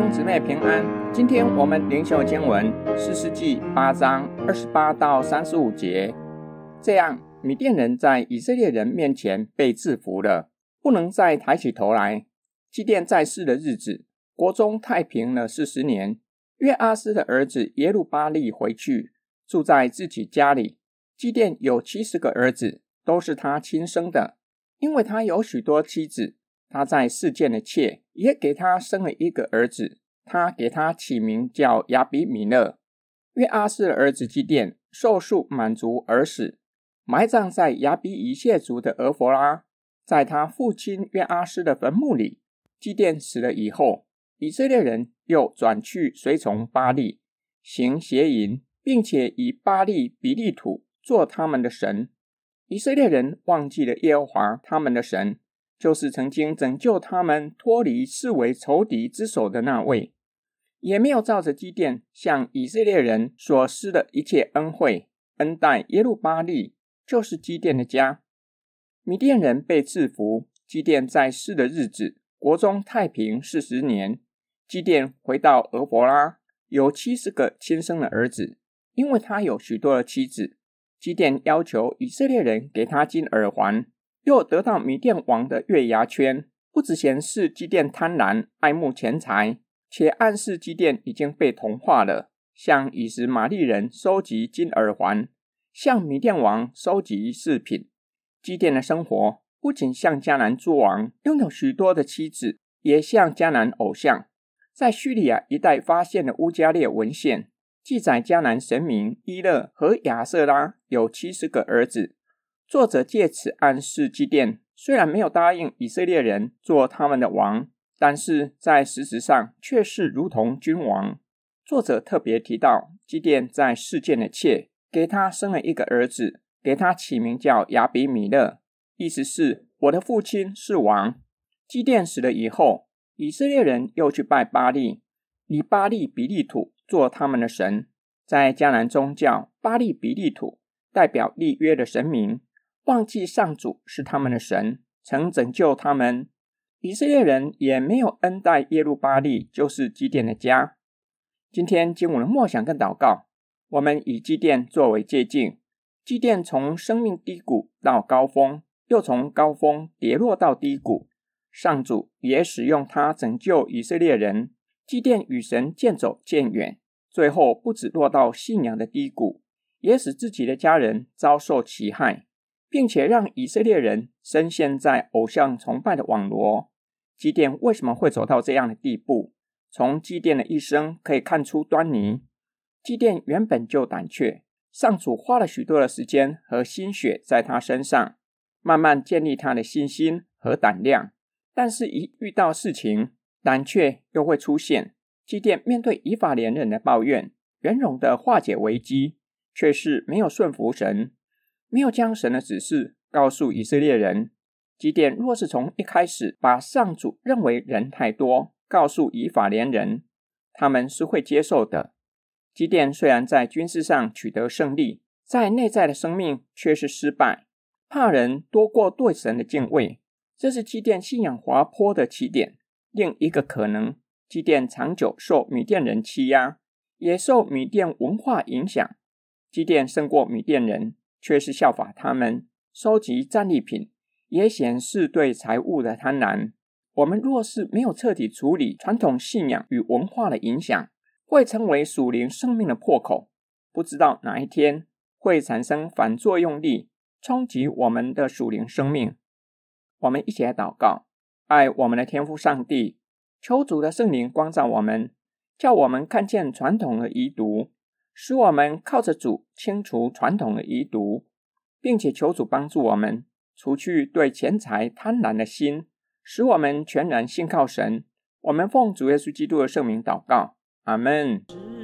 兄姊妹平安，今天我们灵修经文四世纪八章二十八到三十五节。这样，米甸人在以色列人面前被制服了，不能再抬起头来。基甸在世的日子，国中太平了四十年。约阿斯的儿子耶路巴力回去，住在自己家里。基甸有七十个儿子，都是他亲生的，因为他有许多妻子。他在世间的妾也给他生了一个儿子，他给他起名叫亚比米勒。约阿施的儿子基甸寿数满足而死，埋葬在亚比以谢族的俄弗拉，在他父亲约阿施的坟墓里。基甸死了以后，以色列人又转去随从巴力，行邪淫，并且以巴力比利土做他们的神。以色列人忘记了耶和华他们的神。就是曾经拯救他们脱离视为仇敌之手的那位，也没有照着基甸向以色列人所施的一切恩惠恩待耶路巴力，就是基甸的家。米甸人被制服，基甸在世的日子，国中太平四十年。基甸回到俄弗拉，有七十个亲生的儿子，因为他有许多的妻子。基甸要求以色列人给他金耳环。又得到米甸王的月牙圈，不只显示基甸贪婪爱慕钱财，且暗示基甸已经被同化了。向以实玛利人收集金耳环，向米甸王收集饰品。基甸的生活不仅像迦南诸王拥有许多的妻子，也像迦南偶像。在叙利亚一带发现的乌加列文献记载，迦南神明伊勒和亚瑟拉有七十个儿子。作者借此暗示基甸虽然没有答应以色列人做他们的王，但是在实质上却是如同君王。作者特别提到基甸在世间的妾给他生了一个儿子，给他起名叫亚比米勒，意思是我的父亲是王。基甸死了以后，以色列人又去拜巴力，以巴力比利土做他们的神。在迦南宗教，巴力比利土代表立约的神明。忘记上主是他们的神，曾拯救他们。以色列人也没有恩待耶路巴利，就是基甸的家。今天经文的默想跟祷告，我们以基甸作为借镜。基甸从生命低谷到高峰，又从高峰跌落到低谷。上主也使用他拯救以色列人。基甸与神渐走渐远，最后不止落到信仰的低谷，也使自己的家人遭受其害。并且让以色列人深陷在偶像崇拜的网罗。基甸为什么会走到这样的地步？从基甸的一生可以看出端倪。基甸原本就胆怯，上主花了许多的时间和心血在他身上，慢慢建立他的信心和胆量。但是，一遇到事情，胆怯又会出现。基甸面对以法莲人的抱怨，圆融的化解危机，却是没有顺服神。没有将神的指示告诉以色列人。基甸若是从一开始把上主认为人太多告诉以法莲人，他们是会接受的。基甸虽然在军事上取得胜利，在内在的生命却是失败，怕人多过对神的敬畏，这是基甸信仰滑坡的起点。另一个可能，基甸长久受米甸人欺压，也受米甸文化影响。基甸胜过米甸人。却是效法他们收集战利品，也显示对财物的贪婪。我们若是没有彻底处理传统信仰与文化的影响，会成为属灵生命的破口。不知道哪一天会产生反作用力，冲击我们的属灵生命。我们一起来祷告：爱我们的天父上帝，求主的圣灵光照我们，叫我们看见传统的遗毒。使我们靠着主清除传统的遗毒，并且求主帮助我们除去对钱财贪婪的心，使我们全然信靠神。我们奉主耶稣基督的圣名祷告，阿门。